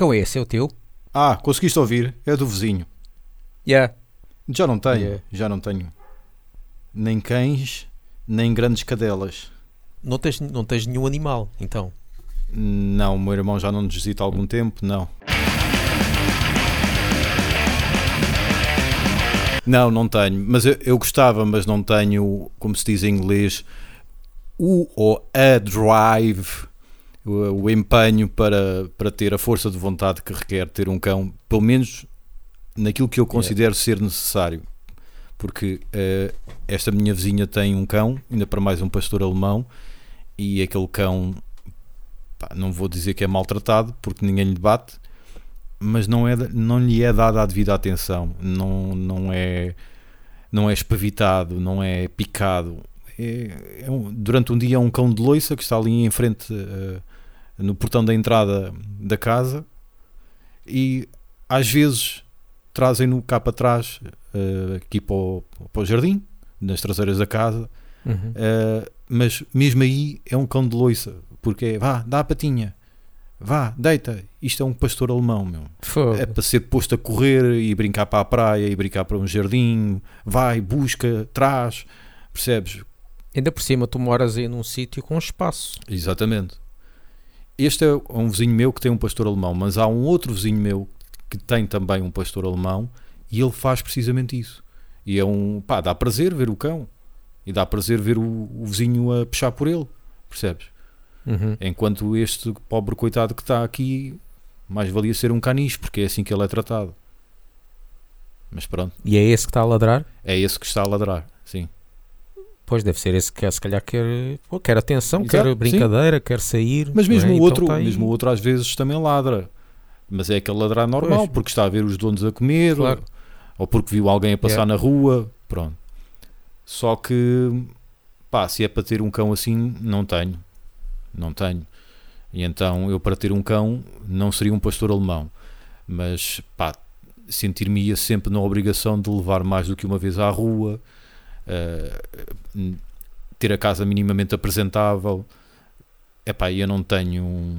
cão é esse? É o teu? Ah, conseguiste ouvir? É do vizinho. Yeah. Já não tenho, Yeah. já não tenho. Nem cães, nem grandes cadelas. Não tens, não tens nenhum animal, então. Não, o meu irmão já não nos visita há algum tempo, não. Não, não tenho. Mas eu, eu gostava, mas não tenho, como se diz em inglês, o ou a drive, o, o empenho para, para ter a força de vontade que requer ter um cão, pelo menos naquilo que eu considero ser necessário. Porque eh, esta minha vizinha tem um cão, ainda para mais um pastor alemão, e aquele cão pá, não vou dizer que é maltratado porque ninguém lhe bate, mas não, é, não lhe é dada a devida atenção, não, não, é, não é espavitado, não é picado. É, é um- durante um dia é um cão de loiça que está ali em frente eh, no portão da entrada da casa e às vezes trazem-no cá para trás, eh, aqui para o, para o jardim, nas traseiras da casa, Uhum. Uh, mas mesmo aí é um cão de loiça, porque é vá, dá a patinha, vá, deita. Isto é um pastor alemão, meu. É para ser posto a correr e brincar para a praia e brincar para um jardim, vai, busca, traz, percebes? Ainda por cima, tu moras aí num sítio com espaço. Exatamente. Este é um vizinho meu que tem um pastor alemão, mas há um outro vizinho meu que tem também um pastor alemão e ele faz precisamente isso. E é um, pá, dá prazer ver o cão e dá prazer ver o, o vizinho a puxar por ele, percebes? Uhum. Enquanto este pobre coitado que está aqui, mais valia ser um caniche, porque é assim que ele é tratado. Mas pronto, E é esse que está a ladrar? é esse que está a ladrar. Pois deve ser esse que se calhar quer, pô, quer atenção, Exato, quer brincadeira, quer sair. Mas mesmo é? o Então outro, tá mesmo o outro às vezes também ladra. Mas é aquele ladrar normal, Pois. porque está a ver os donos a comer, Claro. ou porque viu alguém a passar Yeah. na rua, pronto. Só que, pá, se é para ter um cão assim, não tenho. Não tenho. E então eu para ter um cão não seria um pastor alemão. Mas, pá, sentir-me-ia sempre na obrigação de levar mais do que uma vez à rua, eh, ter a casa minimamente apresentável. Epá, eu não tenho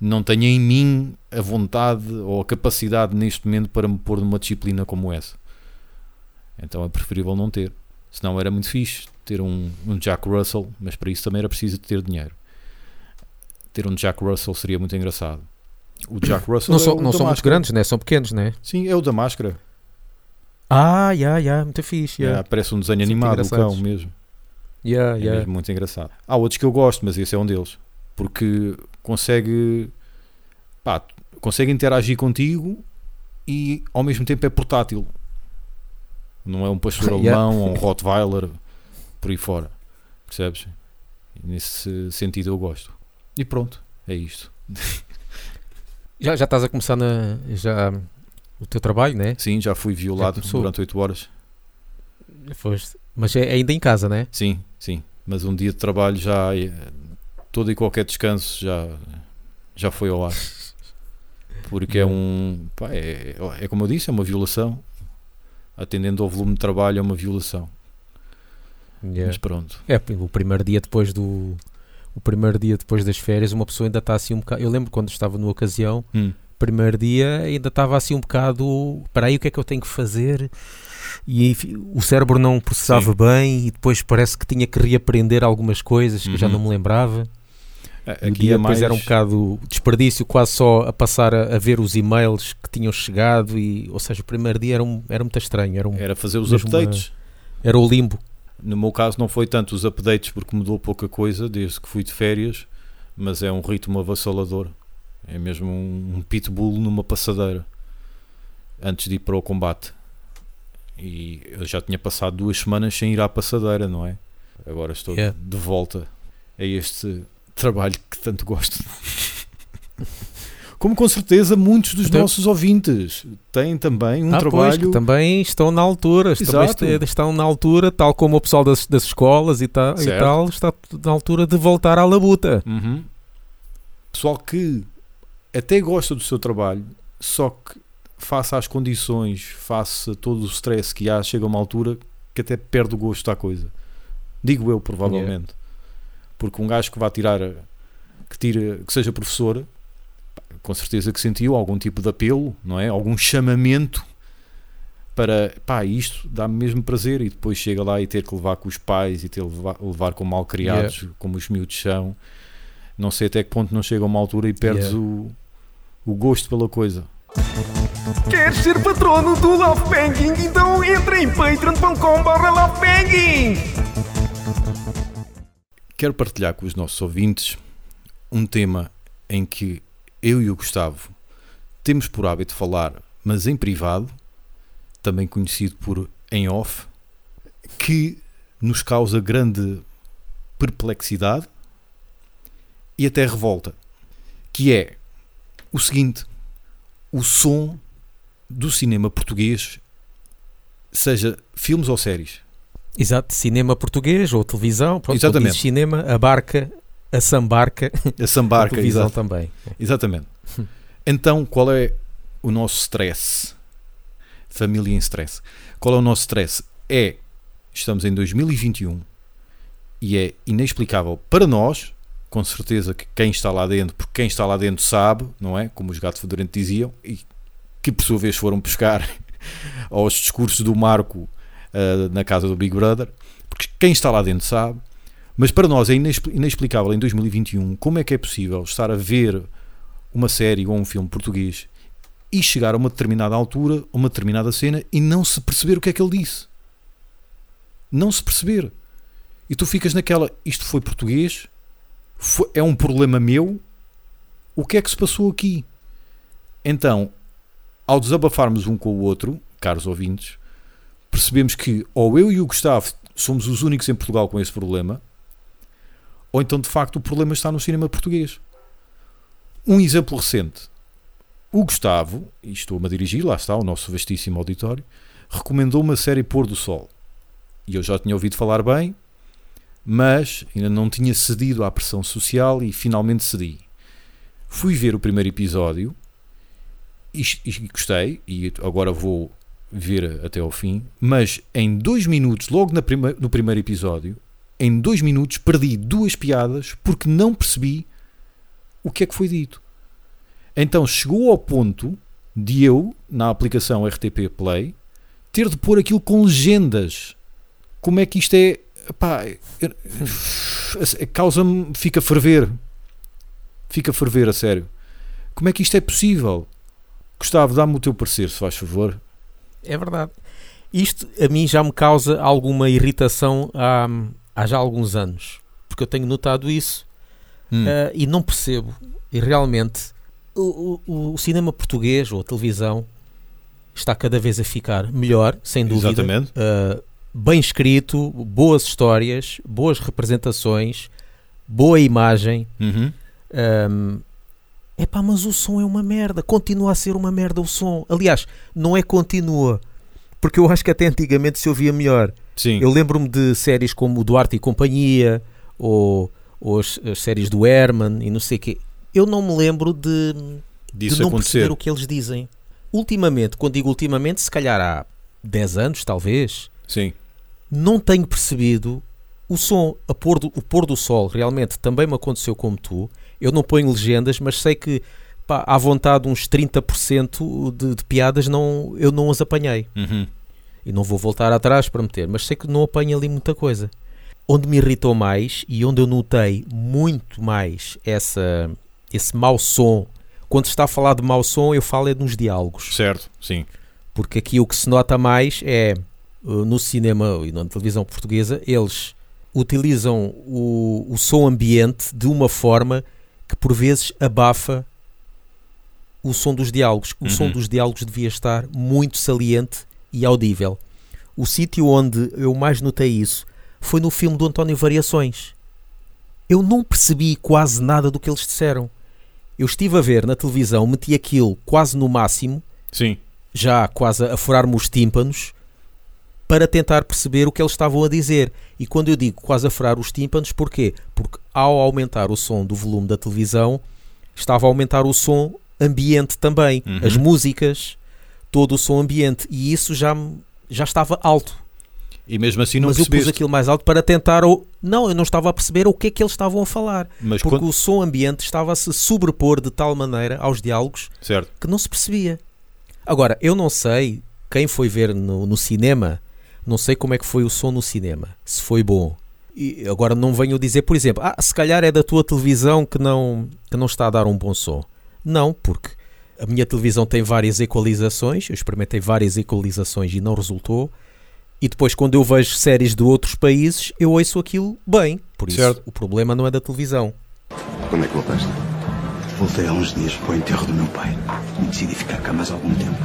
não tenho em mim a vontade ou a capacidade neste momento para me pôr numa disciplina como essa. Então é preferível não ter. Senão era muito fixe ter um, um Jack Russell, mas para isso também era preciso ter dinheiro. Ter um Jack Russell seria muito engraçado. O Jack Russell Não, é são, não são muito grandes, né? São pequenos, né? Sim, é o da máscara. Ah, já, já, muito fixe. É, Yeah. parece um desenho animado, o cão mesmo. Yeah, É yeah. mesmo muito engraçado. Há outros que eu gosto, mas esse é um deles. Porque consegue. Pá, consegue interagir contigo e ao mesmo tempo é portátil. Não é um pastor Yeah. alemão ou um Rottweiler por aí fora. Percebes? Nesse sentido eu gosto. E pronto, é isto. Já, já estás a começar na, já, o teu trabalho, né? Sim, já fui violado começou. durante 8 horas. Foste. Mas é ainda em casa, né? Sim, sim. Mas um dia de trabalho já. eh, Todo e qualquer descanso já, já foi ao ar. Porque é um. pá, é, é como eu disse, é uma violação. Atendendo ao volume de trabalho, é uma violação. Yeah. Mas pronto. É, o primeiro dia depois do. O primeiro dia depois das férias, uma pessoa ainda está assim um bocado. Eu lembro quando estava numa ocasião, Hum. Primeiro dia ainda estava assim um bocado. Para aí, o que é que eu tenho que fazer? E o cérebro não processava bem e depois parece que tinha que reaprender algumas coisas que eu já Uhum. não me lembrava. A- E o Aqui dia é depois mais. era um bocado desperdício, quase só a passar a, a ver os e-mails que tinham chegado. E, ou seja, o primeiro dia era, um, era muito estranho, era, um, Era fazer os updates. era o limbo. No meu caso, não foi tanto os updates porque mudou pouca coisa desde que fui de férias, mas é um ritmo avassalador. É mesmo um, pitbull numa passadeira antes de ir para o combate. E eu já tinha passado duas semanas sem ir à passadeira, não é? Agora estou Yeah. de volta a este trabalho que tanto gosto. Como com certeza muitos dos Então- nossos ouvintes têm também um ah, pois, trabalho. que também estão na altura, Exato. estão na altura, tal como o pessoal das, das escolas e, ta, e tal, está na altura de voltar à labuta. Uhum. Pessoal que até gosta do seu trabalho, só que face às condições, face a todo o stress que há, chega a uma altura que até perde o gosto à coisa. Digo eu, provavelmente. Porque um gajo que vai tirar, que, tira, que seja professor, com certeza que sentiu algum tipo de apelo, não é? Algum chamamento para, pá, isto dá-me mesmo prazer e depois chega lá e ter que levar com os pais e ter que levar, levar com mal criados, yeah. como os miúdos são. Não sei até que ponto não chega a uma altura e perdes yeah. o, o gosto pela coisa. Queres ser patrono do Love Banking? Então entra em patreon.com.br Quero partilhar com os nossos ouvintes um tema em que eu e o Gustavo temos por hábito falar, mas em privado, também conhecido por em off, que nos causa grande perplexidade e até revolta, que é o seguinte: o som do cinema português, seja filmes ou séries. Exato, cinema português ou televisão, pronto, Exatamente. cinema, a barca, a sambarca, a sambarca, a televisão exato. também. Exatamente. Então, qual é o nosso stress? Família em stress. Qual é o nosso stress? É, estamos em 2021 e é inexplicável para nós, com certeza que quem está lá dentro, porque quem está lá dentro sabe, não é? Como os gatos fedorentos diziam, e que por sua vez foram pescar aos discursos do Marco uh, na casa do Big Brother, porque quem está lá dentro sabe, mas para nós é inexplicável em 2021 como é que é possível estar a ver uma série ou um filme português e chegar a uma determinada altura, a uma determinada cena e não se perceber o que é que ele disse. Não se perceber. E tu ficas naquela, isto foi português, é um problema meu, o que é que se passou aqui? Então, ao desabafarmos um com o outro, caros ouvintes, percebemos que ou eu e o Gustavo somos os únicos em Portugal com esse problema, ou então de facto o problema está no cinema português. Um exemplo recente. O Gustavo, e estou-me a dirigir, lá está, o nosso vastíssimo auditório, recomendou uma série Pôr do Sol. E eu já tinha ouvido falar bem, mas ainda não tinha cedido à pressão social e finalmente cedi. Fui ver o primeiro episódio e, e gostei, e agora vou ver até ao fim, mas em dois minutos, logo prima, no primeiro episódio, em dois minutos perdi duas piadas porque não percebi o que é que foi dito. Então chegou ao ponto de eu, na aplicação RTP Play, ter de pôr aquilo com legendas. Como é que isto é. Pá, a causa-me. Fica a ferver. Fica a ferver, a sério. Como é que isto é possível? Gustavo, dá-me o teu parecer, se faz favor. É verdade. Isto a mim já me causa alguma irritação há, há já alguns anos. Porque eu tenho notado isso hum. uh, e não percebo. E realmente o, o, o, cinema português ou a televisão está cada vez a ficar melhor, sem dúvida. Exatamente. Uh, bem escrito, boas histórias, boas representações, boa imagem. Uhum. Um, epá, mas o som é uma merda, continua a ser uma merda o som. Aliás, não é continua, porque eu acho que até antigamente se ouvia melhor. Sim. Eu lembro-me de séries como Duarte e Companhia, ou, ou as, as, séries do Herman e não sei o quê eu não me lembro de, Disso de não acontecer. perceber o que eles dizem. Ultimamente, quando digo ultimamente, se calhar há 10 anos, talvez, Sim. não tenho percebido o som, a pôr do, o pôr do sol. Realmente também me aconteceu como tu. Eu não ponho legendas, mas sei que pá, à vontade uns 30% de, de piadas não, eu não as apanhei. Uhum. E não vou voltar atrás para meter, mas sei que não apanho ali muita coisa. Onde me irritou mais e onde eu notei muito mais essa esse mau som. Quando se está a falar de mau som, eu falo é nos diálogos. Certo, sim. Porque aqui o que se nota mais é no cinema e na televisão portuguesa, eles utilizam o, o som ambiente de uma forma que por vezes abafa o som dos diálogos. O uhum. som dos diálogos devia estar muito saliente e audível. O sítio onde eu mais notei isso foi no filme do António Variações. Eu não percebi quase nada do que eles disseram eu estive a ver na televisão, meti aquilo quase no máximo, Sim. já quase a furar-me os tímpanos, para tentar perceber o que eles estavam a dizer. E quando eu digo quase a furar os tímpanos, porquê? Porque ao aumentar o som do volume da televisão, estava a aumentar o som ambiente também, uhum. as músicas, todo o som ambiente, e isso já, já estava alto. E mesmo assim não mas eu pus percebeste. aquilo mais alto para tentar. Ou... Não, eu não estava a perceber o que é que eles estavam a falar. Mas Porque quando- o som ambiente estava a se sobrepor de tal maneira aos diálogos Certo. que não se percebia. Agora, eu não sei, quem foi ver no, no cinema, não sei como é que foi o som no cinema, se foi bom. E agora não venho dizer, por exemplo, ah, se calhar é da tua televisão que não, que não está a dar um bom som. Não, porque a minha televisão tem várias equalizações, eu experimentei várias equalizações e não resultou. E depois, quando eu vejo séries de outros países, eu ouço aquilo bem. Por isso, Certo. o problema não é da televisão. Quando é que voltaste? Voltei há uns dias para o enterro do meu pai e decidi ficar cá mais algum tempo.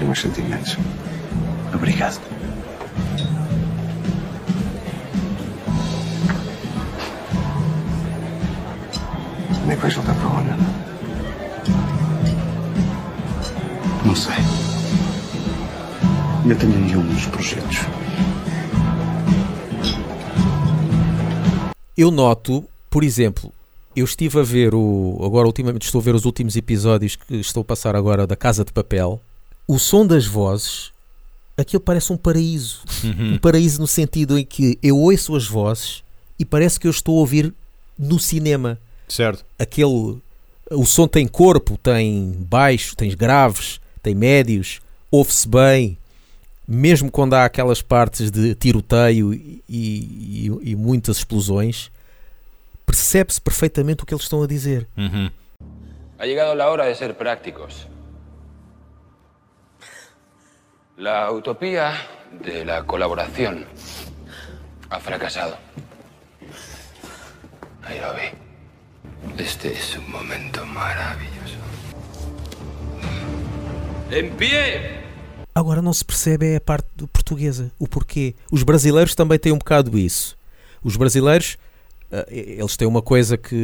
E meus sentimentos. Obrigado. Que vais voltar para onde? Não sei. Eu tenho aí uns projetos. eu noto, por exemplo, eu estive a ver o. Agora, ultimamente, estou a ver os últimos episódios que estou a passar agora da Casa de Papel. O som das vozes, aquilo parece um paraíso. Um paraíso no sentido em que eu ouço as vozes e parece que eu estou a ouvir no cinema. Certo. Aquele. O som tem corpo, tem baixo, tem graves, tem médios, ouve-se bem. Mesmo quando há aquelas partes de tiroteio e, e- e muitas explosões, percebe-se perfeitamente o que eles estão a dizer. Uhum. Ha llegado la hora de ser prácticos. La utopía de la colaboración ha fracasado. Nairobi, este es un momento maravilloso. ¡En pie! Agora não se percebe é a parte do- portuguesa, o porquê. Os brasileiros também têm um bocado isso. Os brasileiros, eh, eles têm uma coisa que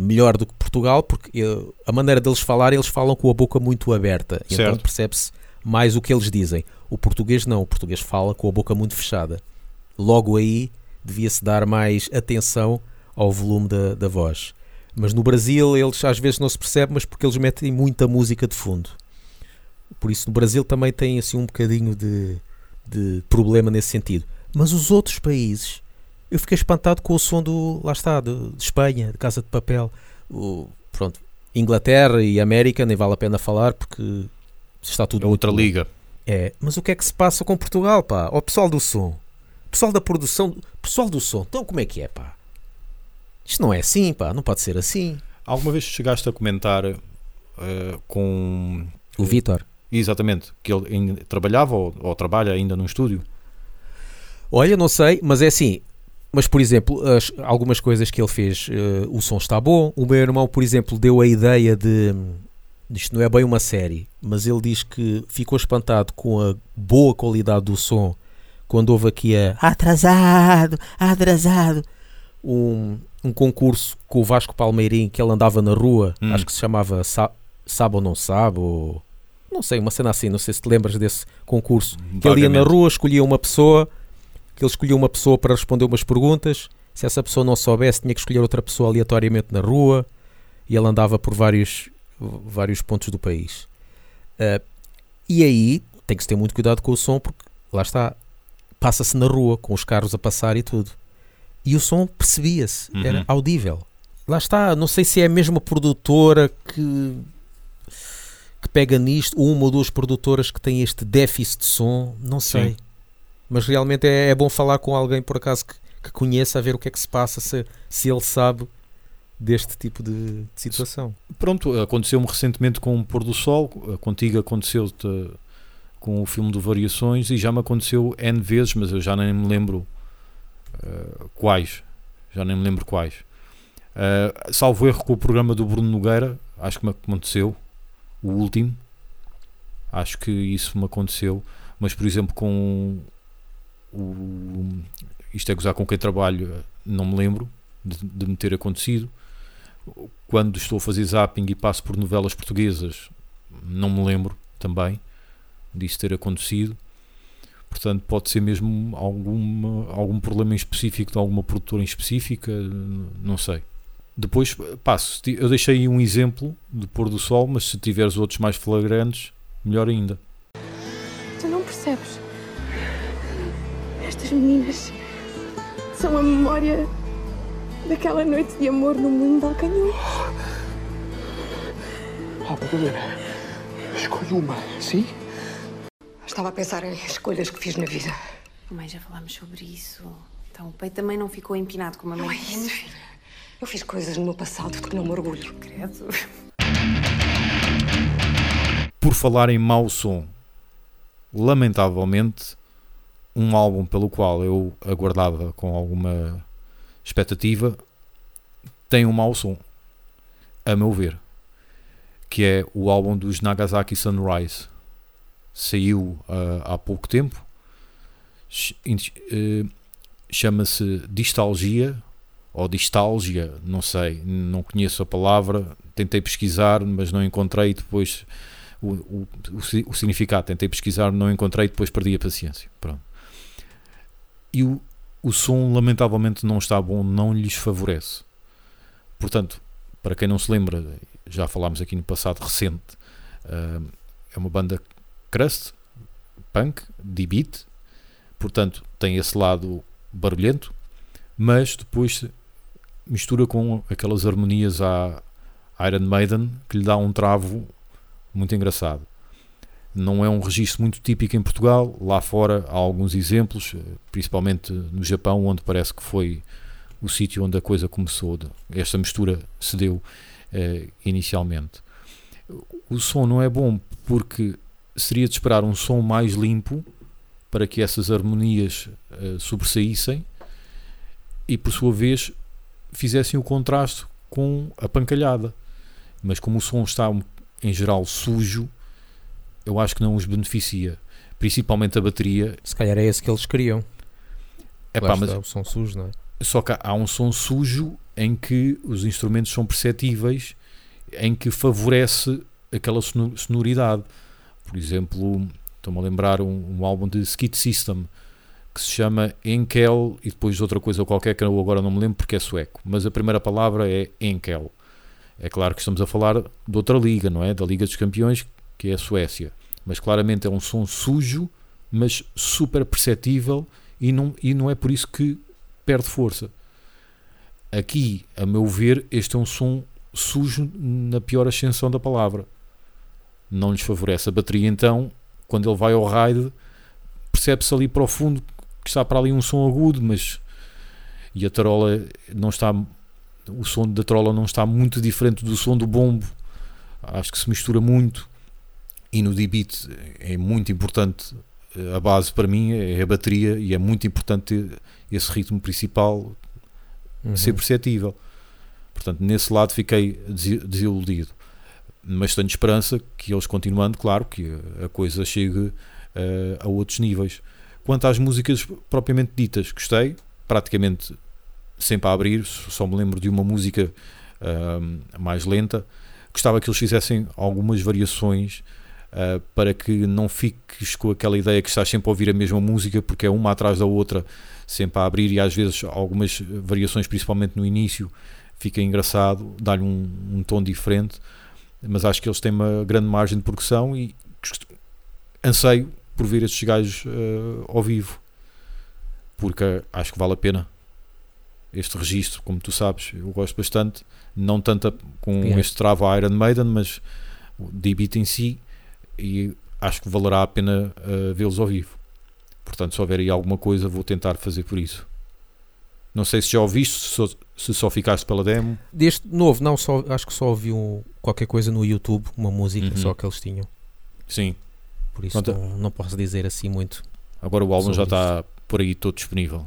melhor do que Portugal, porque eh, a maneira deles falar, eles falam com a boca muito aberta. Então Certo. percebe-se mais o que eles dizem. O português não, o português fala com a boca muito fechada. Logo aí devia-se dar mais atenção ao volume da, da voz. Mas no Brasil eles às vezes não se percebe, mas porque eles metem muita música de fundo. Por isso no Brasil também tem assim um bocadinho de, de problema nesse sentido. Mas os outros países, eu fiquei espantado com o som do, lá está, de, de Espanha, de Casa de Papel. O, pronto, Inglaterra e América, nem vale a pena falar porque está tudo É outra bom. liga. É, mas o que é que se passa com Portugal, pá? O pessoal do som, pessoal da produção, pessoal do som, então como é que é, pá? Isto não é assim, pá, não pode ser assim. Alguma vez chegaste a comentar eh, com. O Vitor. Exatamente, que ele trabalhava ou, ou trabalha ainda num estúdio? Olha, não sei, mas é assim. Mas, por exemplo, as- algumas coisas que ele fez, eh, o som está bom. O meu irmão, por exemplo, deu a ideia de. Isto não é bem uma série, mas ele diz que ficou espantado com a boa qualidade do som quando houve aqui a atrasado, atrasado. Um, um concurso com o Vasco Palmeirim que ele andava na rua, Hum. acho que se chamava Sa Sabe ou Não Sabe, ou não sei, uma cena assim, não sei se te lembras desse concurso. Que ele ia na rua, escolhia uma pessoa, que ele escolhia uma pessoa para responder umas perguntas. Se essa pessoa não soubesse, tinha que escolher outra pessoa aleatoriamente na rua. E ele andava por vários, vários pontos do país. Ah, e aí tem que se ter muito cuidado com o som, porque lá está, passa-se na rua, com os carros a passar e tudo. E o som percebia-se, era Uhum. audível. Lá está, não sei se é a mesma produtora que que pega nisto, uma ou duas produtoras que têm este déficit de som, não sei. Sim. Mas realmente é, é bom falar com alguém por acaso que, que conheça, a ver o que é que se passa, se, se ele sabe deste tipo de, de situação. Pronto, aconteceu-me recentemente com o Pôr do Sol, contigo aconteceu-te com o filme do Variações e já me aconteceu N vezes, mas eu já nem me lembro eh, quais. Já nem me lembro quais. Eh, salvo erro com o programa do Bruno Nogueira, acho que me aconteceu, o último. Acho que isso me aconteceu, mas por exemplo com o. Isto é gozar com quem trabalho, não me lembro de, de me ter acontecido quando estou a fazer zapping e passo por novelas portuguesas, não me lembro também disso ter acontecido. Portanto, pode ser mesmo alguma, algum problema em específico de alguma produtora em específica, não sei. Depois passo. Eu deixei um exemplo de pôr do sol, mas se tiveres outros mais flagrantes, melhor ainda. Tu não percebes? Estas meninas são a memória daquela noite de amor no mundo de Alcanhão. Oh, Madalena, escolhe uma, sim? Estava a pensar em escolhas que fiz na vida. Mãe, já falámos sobre isso. Então, o peito também não ficou empinado como a mãe. Não é isso, filha. Eu fiz coisas no meu passado de que não me orgulho. Credo. Por falar em mau som, lamentavelmente, um álbum pelo qual eu aguardava com alguma expectativa tem um mau som, a meu ver, que é o álbum dos Nagasaki Sunrise. Saiu uh, há pouco tempo, uh, chama-se Distalgia ou Distalgia, não sei, não conheço a palavra, tentei pesquisar, mas não encontrei depois o, o, o, o significado, tentei pesquisar, não encontrei, depois perdi a paciência. Pronto. E o, o som, lamentavelmente, não está bom, não lhes favorece. Portanto, para quem não se lembra, já falámos aqui no passado recente, uh, é uma banda crust, punk, de beat, portanto, tem esse lado barulhento, mas depois mistura com aquelas harmonias à Iron Maiden que lhe dá um travo muito engraçado. Não é um registro muito típico em Portugal, lá fora há alguns exemplos, principalmente no Japão, onde parece que foi o sítio onde a coisa começou, esta mistura se deu eh, inicialmente. O som não é bom porque seria de esperar um som mais limpo para que essas harmonias eh, sobressaíssem e, por sua vez, fizessem o contraste com a pancalhada. Mas como o som está em geral sujo, eu acho que não os beneficia. Principalmente a bateria. Se calhar é esse que eles queriam. É pá, mas o som sujo, não é? Só que há um som sujo em que os instrumentos são perceptíveis, em que favorece aquela sonoridade. Por exemplo, estou-me a lembrar um, um álbum de Skid System que se chama Enkel e depois outra coisa qualquer que eu agora não me lembro porque é sueco, mas a primeira palavra é Enkel. É claro que estamos a falar de outra liga, não é? Da Liga dos Campeões, que é a Suécia. Mas claramente é um som sujo, mas super perceptível e não, e não é por isso que perde força. Aqui, a meu ver, este é um som sujo na pior ascensão da palavra. Não lhes favorece. A bateria, então, quando ele vai ao raid, percebe-se ali para o fundo que está para ali um som agudo, mas e a tarola não está o som da tarola não está muito diferente do som do bombo. Acho que se mistura muito e no D-beat é muito importante a base para mim é a bateria e é muito importante esse ritmo principal uhum. ser perceptível. Portanto, nesse lado fiquei desiludido. Mas tenho esperança que eles continuando, claro, que a coisa chegue uh, a outros níveis. Quanto às músicas propriamente ditas, gostei, praticamente sempre a abrir, só me lembro de uma música uh, mais lenta. Gostava que eles fizessem algumas variações uh, para que não fiques com aquela ideia que estás sempre a ouvir a mesma música, porque é uma atrás da outra, sempre a abrir, e às vezes algumas variações, principalmente no início, fica engraçado, dá-lhe um, um tom diferente. Mas acho que eles têm uma grande margem de progressão e anseio por ver estes gajos uh, ao vivo, porque acho que vale a pena este registro, como tu sabes, eu gosto bastante, não tanto com yeah. este travo Iron Maiden, mas o D-Beat em si, e acho que valerá a pena uh, vê-los ao vivo. Portanto, se houver aí alguma coisa, vou tentar fazer por isso. Não sei se já ouviste, se só, se só ficaste pela demo. Deste novo, não, só, acho que só ouvi um, qualquer coisa no YouTube, uma música uhum. só que eles tinham. Sim, por isso não, não, posso dizer assim muito. Agora o álbum já está por aí todo disponível.